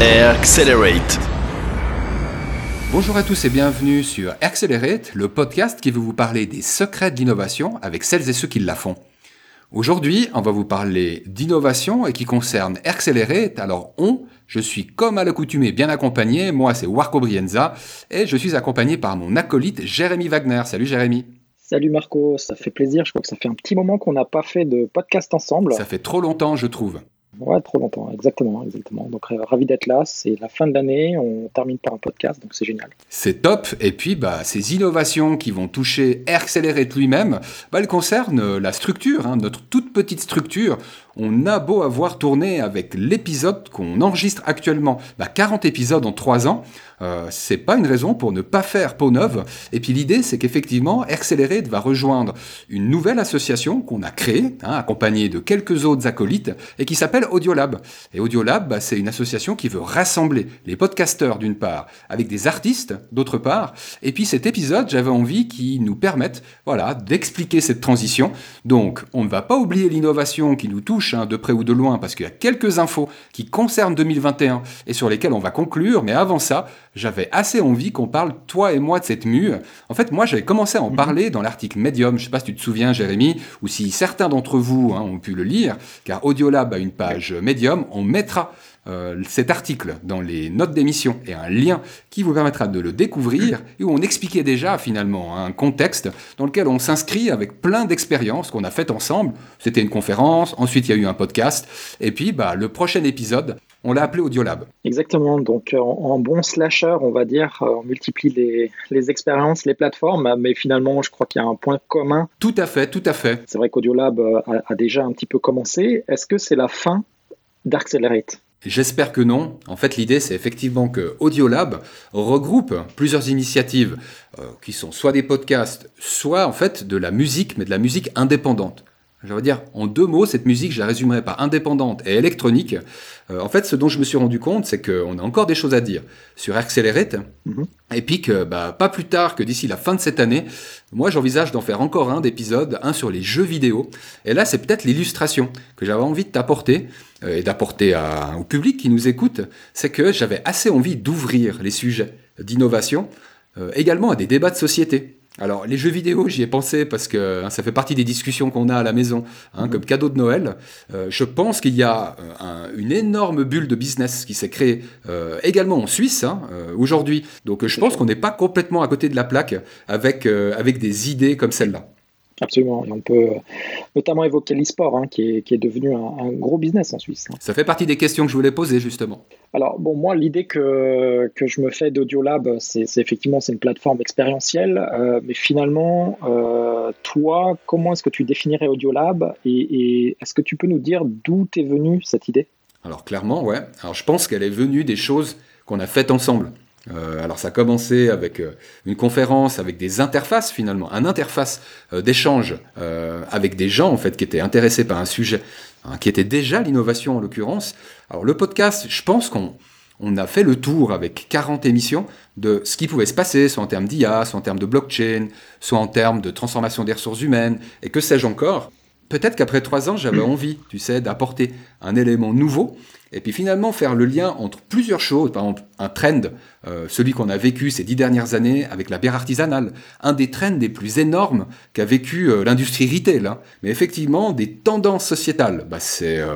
Accelerate. Bonjour à tous et bienvenue sur Accelerate, le podcast qui veut vous parler des secrets de l'innovation avec celles et ceux qui la font. Aujourd'hui, on va vous parler d'innovation et qui concerne Accelerate. Alors on, je suis comme à l'accoutumée bien accompagné, moi c'est Warco Brienza et je suis accompagné par mon acolyte Jérémy Wagner. Salut Jérémy. Salut Marco, ça fait plaisir. Je crois que ça fait un petit moment qu'on n'a pas fait de podcast ensemble. Ça fait trop longtemps, je trouve. Ouais, trop longtemps, exactement, exactement. Donc euh, ravi d'être là. C'est la fin de l'année, on termine par un podcast, donc c'est génial. C'est top. Et puis, bah, ces innovations qui vont toucher Accelerate lui-même, bah, elles concernent la structure, hein, notre toute petite structure. On a beau avoir tourné avec l'épisode qu'on enregistre actuellement, bah, 40 épisodes en 3 ans. Euh, c'est pas une raison pour ne pas faire peau neuve. Et puis l'idée, c'est qu'effectivement, Accelerate va rejoindre une nouvelle association qu'on a créée, hein, accompagnée de quelques autres acolytes, et qui s'appelle Audiolab. Et Audiolab, bah, c'est une association qui veut rassembler les podcasteurs d'une part, avec des artistes d'autre part. Et puis cet épisode, j'avais envie qu'il nous permette, voilà, d'expliquer cette transition. Donc, on ne va pas oublier l'innovation qui nous touche hein, de près ou de loin, parce qu'il y a quelques infos qui concernent 2021 et sur lesquelles on va conclure. Mais avant ça, j'avais assez envie qu'on parle, toi et moi, de cette mue. En fait, moi, j'avais commencé à en mhm. parler dans l'article Medium. Je sais pas si tu te souviens, Jérémy, ou si certains d'entre vous hein, ont pu le lire, car Audiolab a une page Medium. On mettra euh, cet article dans les notes d'émission et un lien qui vous permettra de le découvrir et où on expliquait déjà finalement un contexte dans lequel on s'inscrit avec plein d'expériences qu'on a faites ensemble. C'était une conférence, ensuite il y a eu un podcast et puis bah, le prochain épisode, on l'a appelé Audiolab. Exactement, donc euh, en, bon slasher, on va dire, euh, on multiplie les, les expériences, les plateformes, mais finalement je crois qu'il y a un point commun. Tout à fait, tout à fait. C'est vrai qu'Audiolab a, a déjà un petit peu commencé. Est-ce que c'est la fin d'Arccelerate J'espère que non. En fait, l'idée, c'est effectivement que Audiolab regroupe plusieurs initiatives euh, qui sont soit des podcasts, soit en fait de la musique, mais de la musique indépendante. Je veux dire, en deux mots, cette musique, je la résumerai par indépendante et électronique. Euh, en fait, ce dont je me suis rendu compte, c'est qu'on a encore des choses à dire sur Accelerate. Mhm. Et puis que, bah, pas plus tard que d'ici la fin de cette année, moi, j'envisage d'en faire encore un d'épisode, un sur les jeux vidéo. Et là, c'est peut-être l'illustration que j'avais envie de t'apporter euh, et d'apporter au public qui nous écoute. C'est que j'avais assez envie d'ouvrir les sujets d'innovation, euh, également à des débats de société. Alors, les jeux vidéo, j'y ai pensé parce que hein, ça fait partie des discussions qu'on a à la maison, hein, mhm. comme cadeau de Noël. Euh, je pense qu'il y a euh, une énorme bulle de business qui s'est créée euh, également en Suisse hein, aujourd'hui. Donc, je pense qu'on n'est pas complètement à côté de la plaque avec, avec des idées comme celle-là. Absolument. Et on peut notamment évoquer l'e-sport, hein, qui, est, devenu un, gros business en Suisse. Hein. Ça fait partie des questions que je voulais poser, justement. Alors, bon, moi, l'idée que, que je me fais d'Audiolab, c'est effectivement c'est une plateforme expérientielle. Euh, mais finalement, euh, toi, comment est-ce que tu définirais Audiolab Et, et est-ce que tu peux nous dire d'où t'es venue cette idée? Alors, clairement, ouais. Alors, je pense qu'elle est venue des choses qu'on a faites ensemble. Euh, alors ça a commencé avec euh, une conférence, avec des interfaces finalement, un interface euh, d'échange avec des gens en fait qui étaient intéressés par un sujet, hein, qui était déjà l'innovation en l'occurrence. Alors le podcast, je pense qu'on on a fait le tour avec 40 émissions de ce qui pouvait se passer, soit en termes d'IA, soit en termes de blockchain, soit en termes de transformation des ressources humaines, et que sais-je encore. Peut-être qu'après trois ans, j'avais envie, tu sais, d'apporter un élément nouveau et puis finalement faire le lien entre plusieurs choses, par exemple un trend, euh, celui qu'on a vécu ces dix dernières années avec la bière artisanale, un des trends les plus énormes qu'a vécu euh, l'industrie retail, hein. mais effectivement des tendances sociétales, bah, c'est euh,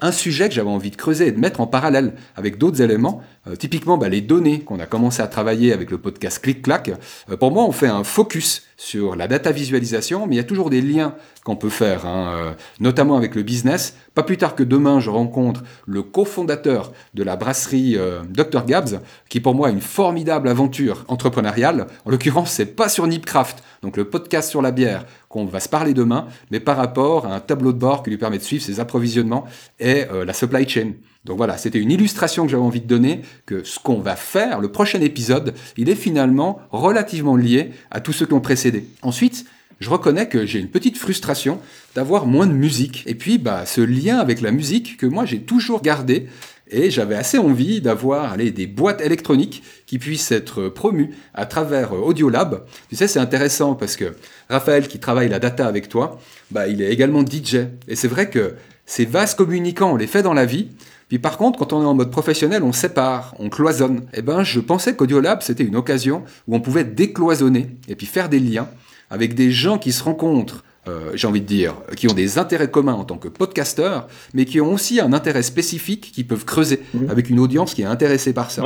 un sujet que j'avais envie de creuser et de mettre en parallèle avec d'autres éléments. Euh, typiquement, bah, les données qu'on a commencé à travailler avec le podcast Click-Clack. Euh, pour moi, on fait un focus sur la data visualisation, mais il y a toujours des liens qu'on peut faire, hein, euh, notamment avec le business. Pas plus tard que demain, je rencontre le cofondateur de la brasserie Dr Gabs, qui pour moi est une formidable aventure entrepreneuriale. En l'occurrence, c'est pas sur Nipcraft, donc le podcast sur la bière qu'on va se parler demain, mais par rapport à un tableau de bord qui lui permet de suivre ses approvisionnements et la supply chain. Donc voilà, c'était une illustration que j'avais envie de donner, que ce qu'on va faire, le prochain épisode, il est finalement relativement lié à tous ceux qui ont précédé. Ensuite, je reconnais que j'ai une petite frustration d'avoir moins de musique. Et puis, bah, ce lien avec la musique que moi j'ai toujours gardé, et j'avais assez envie d'avoir des boîtes électroniques qui puissent être promues à travers euh, Audiolab. Tu sais, c'est intéressant parce que Raphaël, qui travaille la data avec toi, bah, il est également DJ. Et c'est vrai que ces vases communicants, on les fait dans la vie. Puis par contre, quand on est en mode professionnel, on sépare, on cloisonne. Eh ben, je pensais qu'Audiolab, c'était une occasion où on pouvait décloisonner et puis faire des liens avec des gens qui se rencontrent, euh, j'ai envie de dire, qui ont des intérêts communs en tant que podcasteurs, mais qui ont aussi un intérêt spécifique qui peuvent creuser mhm. avec une audience qui est intéressée par ça.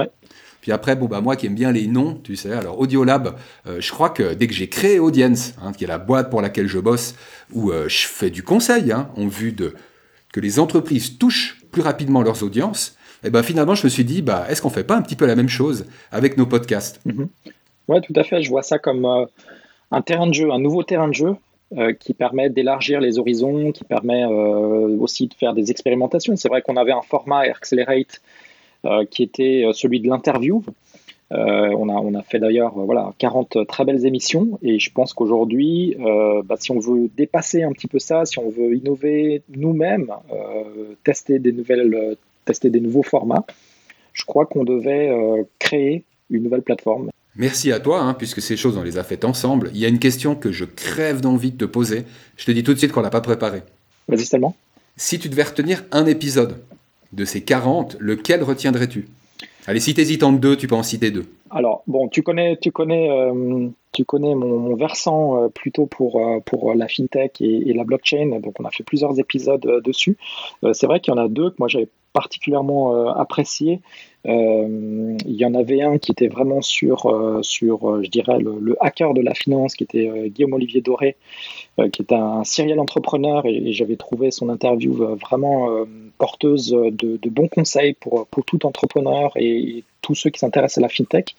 Puis après, bon, bah, moi qui aime bien les noms, tu sais, alors Audiolab, euh, je crois que dès que j'ai créé Audience, hein, qui est la boîte pour laquelle je bosse, où euh, je fais du conseil, hein, en vue de que les entreprises touchent plus rapidement leurs audiences, et eh ben finalement, je me suis dit, bah, est-ce qu'on fait pas un petit peu la même chose avec nos podcasts? Mhm. Ouais, tout à fait. Je vois ça comme un terrain de jeu, un nouveau terrain de jeu euh, qui permet d'élargir les horizons, qui permet euh, aussi de faire des expérimentations. C'est vrai qu'on avait un format Accelerate euh, qui était celui de l'interview. On, a, on a fait d'ailleurs voilà, 40 très belles émissions et je pense qu'aujourd'hui, bah, si on veut dépasser un petit peu ça, si on veut innover nous-mêmes, tester, des nouvelles, tester des nouveaux formats, je crois qu'on devait créer une nouvelle plateforme Merci à toi, hein, puisque ces choses, on les a faites ensemble. Il y a une question que je crève d'envie de te poser. Je te dis tout de suite qu'on l'a pas préparée. Vas-y seulement. Si tu devais retenir un épisode de ces 40, lequel retiendrais-tu? Allez, si t'hésites entre deux, tu peux en citer deux. Alors, bon, tu connais, tu connais, euh, tu connais mon, versant euh, plutôt pour, euh, pour la fintech et, et, la blockchain. Donc, on a fait plusieurs épisodes dessus. c'est vrai qu'il y en a deux que moi j'avais particulièrement apprécié. Euh, il y en avait un qui était vraiment sur, euh, sur euh, je dirais, le, hacker de la finance, qui était Guillaume Olivier Doré, qui est un serial entrepreneur, et, j'avais trouvé son interview vraiment porteuse de, bons conseils pour, pour tout entrepreneur et, tous ceux qui s'intéressent à la fintech.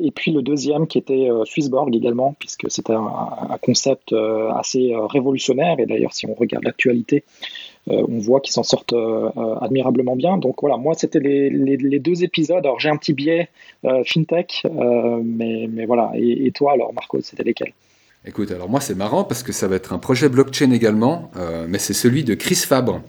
et puis le deuxième qui était Swissborg également, puisque c'était un, concept assez révolutionnaire. Et d'ailleurs, si on regarde l'actualité, euh, on voit qu'ils s'en sortent euh, euh, admirablement bien. Donc voilà, moi c'était les, deux épisodes. Alors j'ai un petit biais fintech, mais, voilà. Et, toi alors Marco, c'était lesquels? Écoute, alors moi c'est marrant parce que ça va être un projet blockchain également, mais c'est celui de Chris Fabre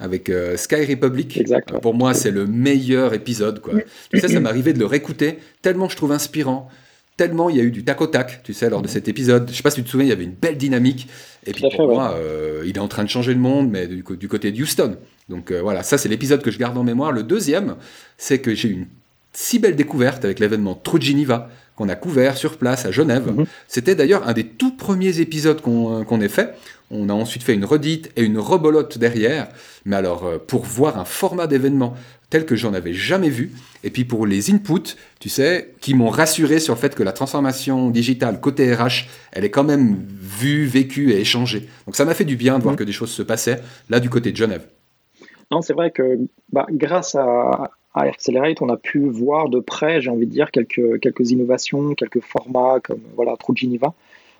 avec Sky Republic. Exact, pour moi, c'est le meilleur épisode. Quoi. Tu sais, ça m'arrivait de le réécouter tellement je trouve inspirant tellement il y a eu du tac au tac, tu sais, lors de cet épisode. Je sais pas si tu te souviens, il y avait une belle dynamique. Et puis pour moi, euh, il est en train de changer le monde, mais du, côté de Houston. Donc euh, voilà, ça c'est l'épisode que je garde en mémoire. Le deuxième, c'est que j'ai eu une si belle découverte avec l'événement True Geneva qu'on a couvert sur place à Genève. Mhm. C'était d'ailleurs un des tout premiers épisodes qu'on euh, ait fait. On a ensuite fait une redite et une rebolote derrière. Mais alors, pour voir un format d'événement tel que j'en avais jamais vu. Et puis pour les inputs, tu sais, qui m'ont rassuré sur le fait que la transformation digitale côté RH, elle est quand même vue, vécue et échangée. Donc ça m'a fait du bien de voir mmh. que des choses se passaient là du côté de Genève. Non, c'est vrai que bah, grâce à, à Accelerate, on a pu voir de près, j'ai envie de dire, quelques, quelques innovations, quelques formats comme voilà, True Geneva.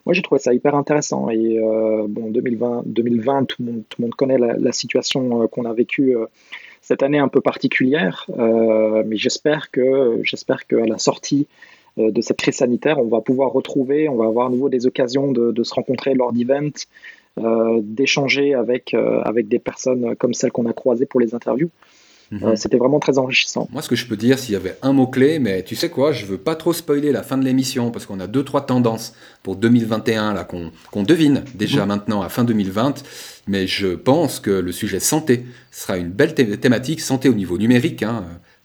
Moi, j'ai trouvé ça hyper intéressant. Et euh, bon, 2020, 2020 tout, le monde, tout le monde connaît la, situation euh, qu'on a vécue euh, cette année un peu particulière, euh, mais j'espère que j'espère qu'à la sortie euh, de cette crise sanitaire, on va pouvoir retrouver, on va avoir à nouveau des occasions de, se rencontrer lors d'events, euh, d'échanger avec, avec des personnes comme celles qu'on a croisées pour les interviews. Mhm. C'était vraiment très enrichissant. Moi, ce que je peux dire, s'il y avait un mot-clé, mais tu sais quoi, je veux pas trop spoiler la fin de l'émission parce qu'on a deux, trois tendances pour 2021 là qu'on devine déjà mhm. maintenant à fin 2020 mais je pense que le sujet santé sera une belle thématique, santé au niveau numérique, hein,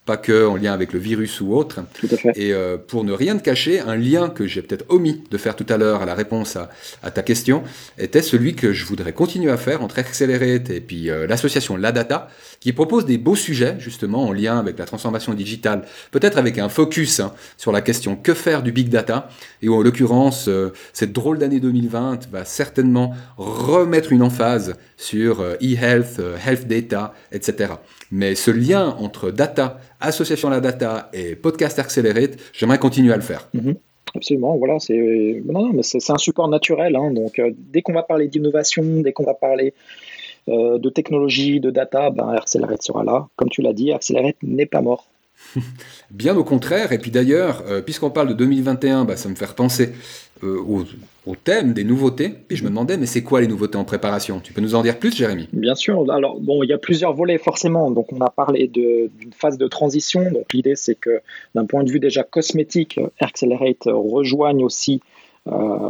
pas que en lien avec le virus ou autre. Tout à fait. Et euh, pour ne rien te cacher, un lien que j'ai peut-être omis de faire tout à l'heure à la réponse à, ta question était celui que je voudrais continuer à faire entre Accelerate et puis euh, l'association La Data, qui propose des beaux sujets justement en lien avec la transformation digitale, peut-être avec un focus hein, sur la question que faire du big data, et où en l'occurrence euh, cette drôle d'année 2020 va certainement remettre une emphase sur e-health, health data, etc. Mais ce lien entre data, association la data et podcast Accelerate, j'aimerais continuer à le faire. Mhm. Absolument, voilà, c'est c'est un support naturel. Hein. donc, euh, dès qu'on va parler d'innovation, dès qu'on va parler euh, de technologie, de data, ben, Accelerate sera là. Comme tu l'as dit, Accelerate n'est pas mort. Bien au contraire, et puis d'ailleurs, euh, puisqu'on parle de 2021, bah, ça me fait repenser au, au thème des nouveautés. Puis je me demandais, mais c'est quoi les nouveautés en préparation? Tu peux nous en dire plus, Jérémy? Bien sûr. Alors, bon, il y a plusieurs volets, forcément. Donc, on a parlé d'une phase de transition. Donc, l'idée, c'est que d'un point de vue déjà cosmétique, Accelerate rejoigne aussi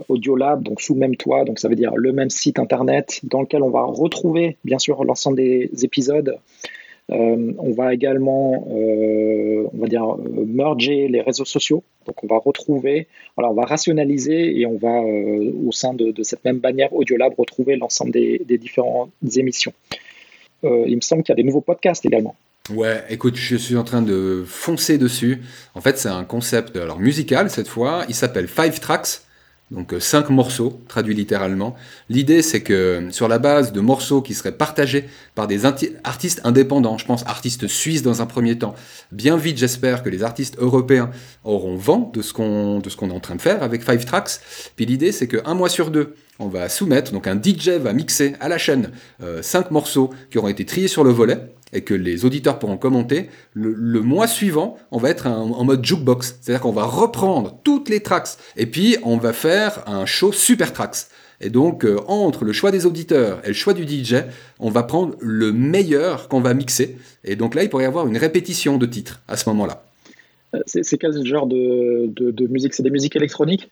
Audiolab, donc sous le même toit, donc ça veut dire le même site internet dans lequel on va retrouver bien sûr l'ensemble des épisodes. On va également, on va dire, merger les réseaux sociaux. Donc on va retrouver, voilà, on va rationaliser et on va au sein de, cette même bannière Audiolab retrouver l'ensemble des, des différentes émissions. il me semble qu'il y a des nouveaux podcasts également. Ouais, écoute, je suis en train de foncer dessus. En fait, c'est un concept alors musical cette fois. Il s'appelle Five Tracks, donc euh, cinq morceaux, traduit littéralement. L'idée, c'est que sur la base de morceaux qui seraient partagés par des artistes indépendants, je pense artistes suisses dans un premier temps, bien vite, j'espère que les artistes européens auront vent de ce qu'on de ce qu'on est en train de faire avec Five Tracks. Puis l'idée, c'est qu'un mois sur deux, on va soumettre, donc un DJ va mixer à la chaîne euh, cinq morceaux qui auront été triés sur le volet et que les auditeurs pourront commenter, le, mois suivant, on va être en mode jukebox. C'est-à-dire qu'on va reprendre toutes les tracks et puis on va faire un show super tracks. Et donc, euh, entre le choix des auditeurs et le choix du DJ, on va prendre le meilleur qu'on va mixer. Et donc là, il pourrait y avoir une répétition de titres à ce moment-là. Euh, c'est quel genre de, de musique? C'est des musiques électroniques?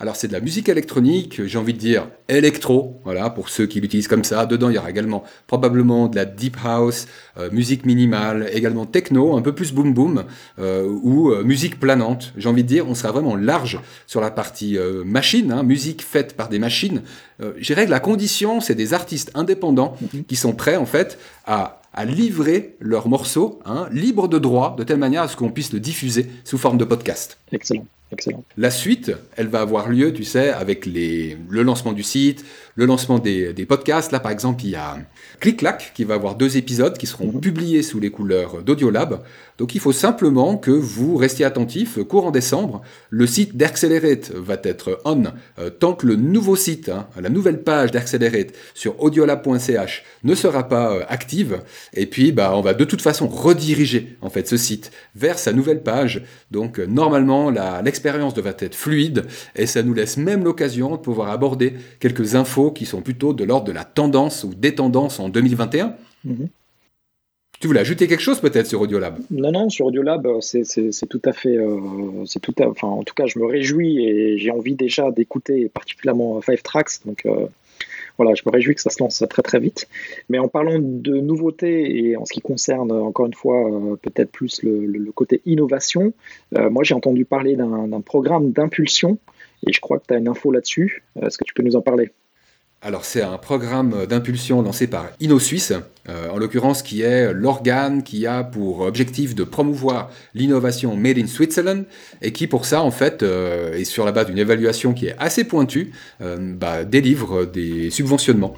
Alors c'est de la musique électronique, j'ai envie de dire électro, voilà, pour ceux qui l'utilisent comme ça. Dedans, il y aura également probablement de la deep house, euh, musique minimale, également techno, un peu plus boom boom, euh, ou euh, musique planante. J'ai envie de dire, on sera vraiment large sur la partie machine, hein, musique faite par des machines. je dirais que la condition, c'est des artistes indépendants mhm. qui sont prêts en fait à à livrer leurs morceaux hein, libres de droit, de telle manière à ce qu'on puisse le diffuser sous forme de podcast. Excellent. Excellent. La suite, elle va avoir lieu, tu sais, avec les, le lancement du site, le lancement des, des podcasts. Là, par exemple, il y a Click-Clack qui va avoir deux épisodes qui seront mhm. publiés sous les couleurs d'Audiolab. Donc, il faut simplement que vous restiez attentifs. Courant décembre, le site d'Accelerate va être on euh, tant que le nouveau site, hein, la nouvelle page d'Accelerate sur audiolab.ch ne sera pas euh, active. Et puis, bah, on va de toute façon rediriger en fait ce site vers sa nouvelle page. Donc, euh, normalement, l'expérience l'expérience devrait être fluide et ça nous laisse même l'occasion de pouvoir aborder quelques infos qui sont plutôt de l'ordre de la tendance ou des tendances en 2021. Mhm. Tu voulais ajouter quelque chose peut-être sur Audiolab? Non, non, sur Audiolab, c'est tout à fait, euh, c'est tout, enfin, en tout cas, je me réjouis et j'ai envie déjà d'écouter particulièrement Five Tracks, donc euh, voilà, je me réjouis que ça se lance très très vite. Mais en parlant de nouveautés et en ce qui concerne encore une fois euh, peut-être plus le, côté innovation, euh, moi j'ai entendu parler d'un programme d'impulsion et je crois que tu as une info là-dessus. Euh, est-ce que tu peux nous en parler? Alors c'est un programme d'impulsion lancé par InnoSuisse, euh, en l'occurrence qui est l'organe qui a pour objectif de promouvoir l'innovation made in Switzerland et qui pour ça en fait euh, et sur la base d'une évaluation qui est assez pointue euh, bah, délivre des subventionnements.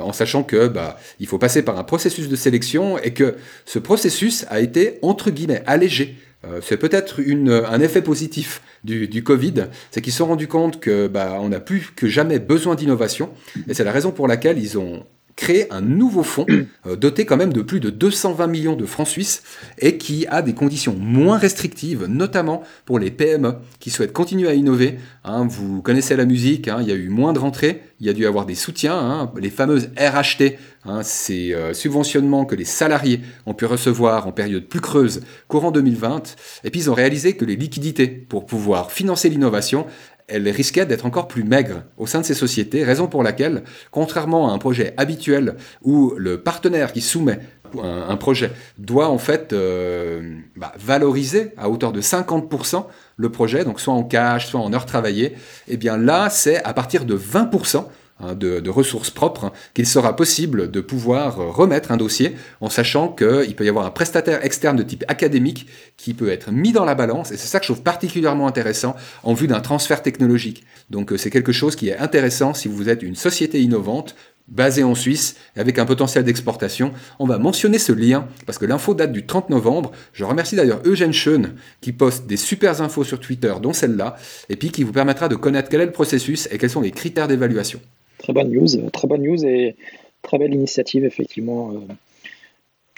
en sachant que bah, il faut passer par un processus de sélection et que ce processus a été entre guillemets allégé euh, c'est peut-être un effet positif du, Covid, c'est qu'ils se sont rendus compte que bah, on a plus que jamais besoin d'innovation, et c'est la raison pour laquelle ils ont créé un nouveau fonds euh, doté quand même de plus de 220 millions de francs suisses et qui a des conditions moins restrictives, notamment pour les PME qui souhaitent continuer à innover. Hein. vous connaissez la musique, hein, il y a eu moins de rentrées, il y a dû avoir des soutiens, hein. les fameuses RHT, ces euh, subventionnements que les salariés ont pu recevoir en période plus creuse courant 2020, et puis ils ont réalisé que les liquidités pour pouvoir financer l'innovation, elle risquait d'être encore plus maigre au sein de ces sociétés, raison pour laquelle, contrairement à un projet habituel où le partenaire qui soumet un, projet doit en fait euh, bah, valoriser à hauteur de 50% le projet, donc soit en cash, soit en heures travaillées, et eh bien là, c'est à partir de 20% Hein, de, ressources propres, qu'il sera possible de pouvoir remettre un dossier en sachant qu'il peut y avoir un prestataire externe de type académique qui peut être mis dans la balance, et c'est ça que je trouve particulièrement intéressant en vue d'un transfert technologique. Donc euh, c'est quelque chose qui est intéressant si vous êtes une société innovante, basée en Suisse avec un potentiel d'exportation. On va mentionner ce lien parce que l'info date du 30 novembre. Je remercie d'ailleurs Eugène Schoen qui poste des super infos sur Twitter, dont celle-là, et puis qui vous permettra de connaître quel est le processus et quels sont les critères d'évaluation. Très bonne news, très bonne news et très belle initiative, effectivement, euh,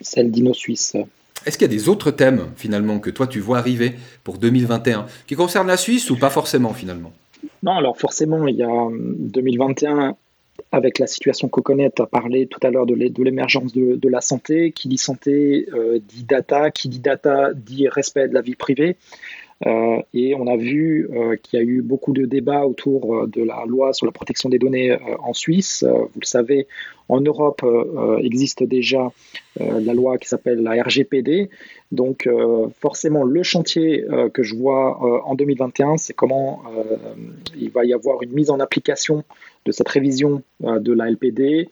celle d'Inno Suisse. Est-ce qu'il y a des autres thèmes, finalement, que toi tu vois arriver pour 2021, qui concernent la Suisse ou pas forcément, finalement? Non, alors forcément, il y a 2021, euh, avec la situation qu'on connaît, tu as parlé tout à l'heure de l'émergence de, la santé. Qui dit santé euh, dit data, qui dit data dit respect de la vie privée. Euh, et on a vu euh, qu'il y a eu beaucoup de débats autour euh, de la loi sur la protection des données en Suisse. vous le savez, en Europe existe déjà la loi qui s'appelle la RGPD. Donc forcément, le chantier que je vois en 2021, c'est comment il va y avoir une mise en application de cette révision de la LPD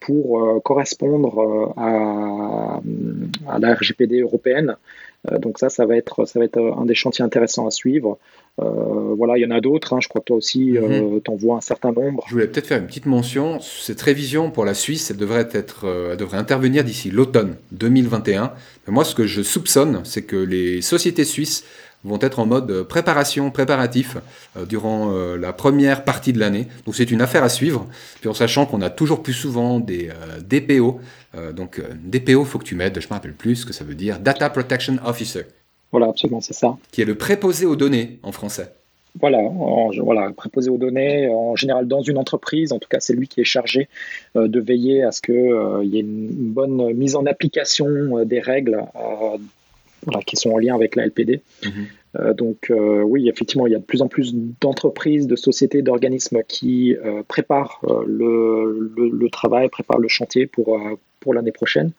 pour correspondre à, à la RGPD européenne. Euh, donc ça, ça va être, ça va être un des chantiers intéressants à suivre. Euh, voilà, il y en a d'autres. Hein. je crois que toi aussi, mm -hmm. tu en vois un certain nombre. Je voulais peut-être faire une petite mention. Cette révision pour la Suisse, elle devrait, être, elle devrait intervenir d'ici l'automne 2021. Mais moi, ce que je soupçonne, c'est que les sociétés suisses vont être en mode préparation, préparatif euh, durant euh, la première partie de l'année. Donc c'est une affaire à suivre, puis en sachant qu'on a toujours plus souvent des euh, DPO. donc DPO, faut que tu m'aides, je ne me rappelle plus ce que ça veut dire. Data Protection Officer. Voilà, absolument, c'est ça. Qui est le préposé aux données en français. Voilà, voilà, préposé aux données, en général dans une entreprise, en tout cas c'est lui qui est chargé de veiller à ce qu'il y ait une, bonne mise en application des règles qui sont en lien avec la LPD. Mhm. Euh, donc euh, oui, effectivement, il y a de plus en plus d'entreprises, de sociétés, d'organismes qui euh, préparent le, travail, préparent le chantier pour, pour l'année prochaine.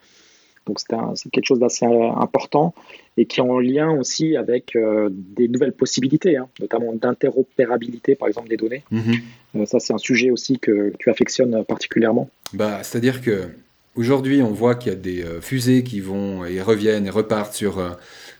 Donc c'est quelque chose d'assez important et qui est en lien aussi avec des nouvelles possibilités, hein, notamment d'interopérabilité par exemple des données. Mhm. ça c'est un sujet aussi que, que tu affectionnes particulièrement. Bah, C'est-à-dire que Aujourd'hui, on voit qu'il y a des euh, fusées qui vont et reviennent et repartent sur, euh,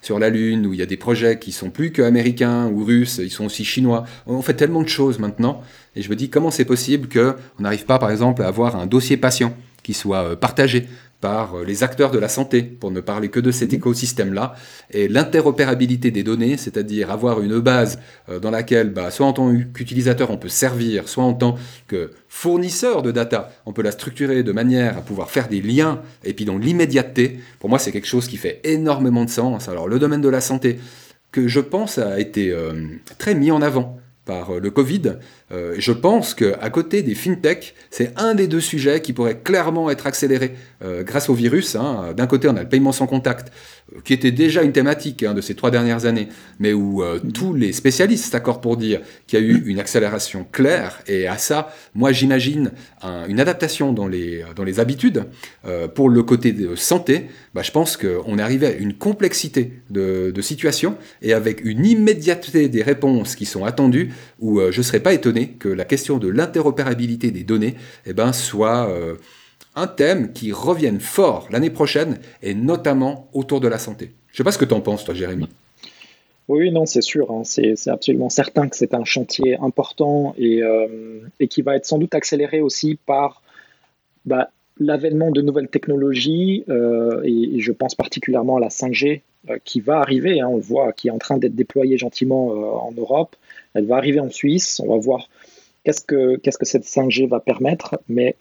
sur la Lune, où il y a des projets qui sont plus qu'américains ou russes, ils sont aussi chinois. On fait tellement de choses maintenant, et je me dis comment c'est possible qu'on n'arrive pas, par exemple, à avoir un dossier patient? Qui soit euh, partagé par euh, les acteurs de la santé, pour ne parler que de cet écosystème-là, et l'interopérabilité des données, c'est-à-dire avoir une base euh, dans laquelle, bah, soit en tant qu'utilisateur, on peut servir, soit en tant que fournisseur de data, on peut la structurer de manière à pouvoir faire des liens, et puis dans l'immédiateté, pour moi c'est quelque chose qui fait énormément de sens. Alors le domaine de la santé, que je pense a été euh, très mis en avant par le Covid, euh, je pense qu'à côté des fintech, c'est un des deux sujets qui pourrait clairement être accéléré euh, grâce au virus. Hein. D'un côté, on a le paiement sans contact, euh, qui était déjà une thématique hein, de ces trois dernières années, mais où tous les spécialistes s'accordent pour dire qu'il y a eu une accélération claire. Et à ça, moi, j'imagine une adaptation dans les, dans les habitudes. pour le côté de santé, bah, je pense qu'on est arrivé à une complexité de, situations et avec une immédiateté des réponses qui sont attendues, où je ne serais pas étonné que la question de l'interopérabilité des données eh ben, soit euh, un thème qui revienne fort l'année prochaine, et notamment autour de la santé. Je ne sais pas ce que tu en penses, toi, Jérémy. Oui, non, c'est sûr. Hein. c'est absolument certain que c'est un chantier important et, euh, qui va être sans doute accéléré aussi par bah, l'avènement de nouvelles technologies, euh, et, je pense particulièrement à la 5G qui va arriver, hein. on le voit, qui est en train d'être déployée gentiment en Europe. Elle va arriver en Suisse. On va voir qu'est-ce que, cette 5G va permettre, mais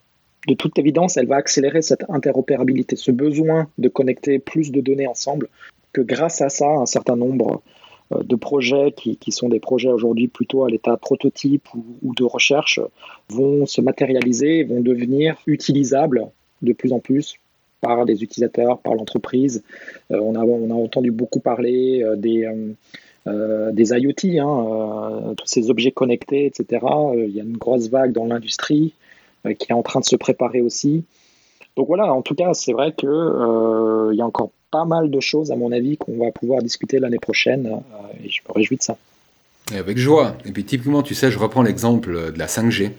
de toute évidence, elle va accélérer cette interopérabilité, ce besoin de connecter plus de données ensemble, que grâce à ça, un certain nombre euh, de projets qui, sont des projets aujourd'hui plutôt à l'état prototype ou, de recherche vont se matérialiser, vont devenir utilisables de plus en plus par les utilisateurs, par l'entreprise. Euh, on, a, on a entendu beaucoup parler euh, des, euh, des IoT, hein, euh, tous ces objets connectés, etc. Euh, il y a une grosse vague dans l'industrie qui est en train de se préparer aussi. Donc voilà, en tout cas, c'est vrai qu'il il y a encore pas mal de choses, à mon avis, qu'on va pouvoir discuter l'année prochaine, et je me réjouis de ça. Et avec joie. Et puis typiquement, tu sais, je reprends l'exemple de la 5G.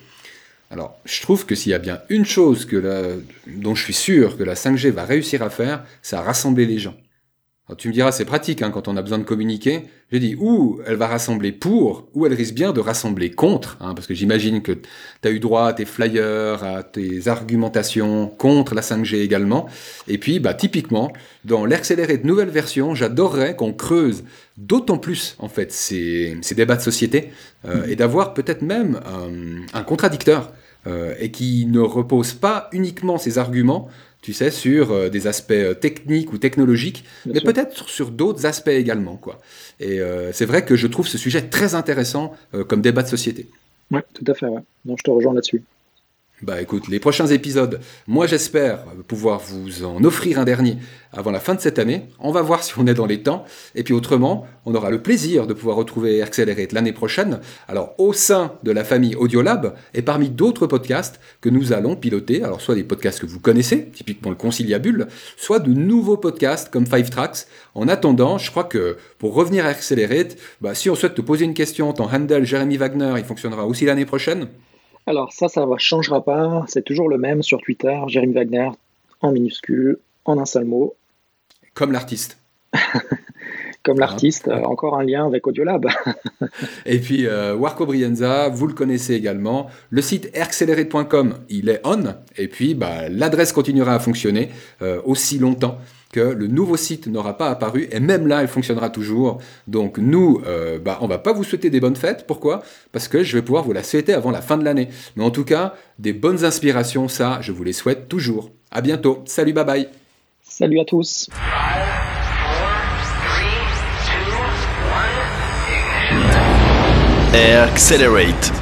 Alors, je trouve que s'il y a bien une chose que dont je suis sûr que la 5G va réussir à faire, c'est à rassembler les gens tu me diras, c'est pratique hein, quand on a besoin de communiquer. J'ai dit, ou elle va rassembler pour, ou elle risque bien de rassembler contre, hein, parce que j'imagine que tu as eu droit à tes flyers, à tes argumentations contre la 5G également. Et puis, bah, typiquement, dans l'accéléré de nouvelles versions, j'adorerais qu'on creuse d'autant plus, en fait, ces, débats de société, euh, et d'avoir peut-être même un contradicteur, euh, et qui ne repose pas uniquement ses arguments tu sais, sur euh, des aspects euh, techniques ou technologiques, mais peut-être sur d'autres aspects également. Quoi. Et euh, c'est vrai que je trouve ce sujet très intéressant comme débat de société. Oui, tout à fait. Non, je te rejoins là-dessus. Bah écoute, les prochains épisodes, moi j'espère pouvoir vous en offrir un dernier avant la fin de cette année. On va voir si on est dans les temps. Et puis autrement, on aura le plaisir de pouvoir retrouver Accelerate l'année prochaine. Alors au sein de la famille Audiolab et parmi d'autres podcasts que nous allons piloter. Alors soit des podcasts que vous connaissez, typiquement le Conciliabule, soit de nouveaux podcasts comme Five Tracks. En attendant, je crois que pour revenir à Accelerate, bah, si on souhaite te poser une question, ton handle Jérémy Wagner, il fonctionnera aussi l'année prochaine. Alors ça, ça ne changera pas. C'est toujours le même sur Twitter, Jérémy Wagner, en minuscule, en un seul mot. Comme l'artiste. Comme l'artiste, euh, encore un lien avec Audiolab. et puis, euh, Warco Brienza, vous le connaissez également. Le site accelerate.com, il est on. Et puis, bah, l'adresse continuera à fonctionner euh, aussi longtemps que le nouveau site n'aura pas apparu, et même là, il fonctionnera toujours. Donc nous, euh, bah, on va pas vous souhaiter des bonnes fêtes. Pourquoi? Parce que je vais pouvoir vous la souhaiter avant la fin de l'année. Mais en tout cas, des bonnes inspirations, ça, je vous les souhaite toujours. À bientôt. Salut, bye bye. Salut à tous. Accelerate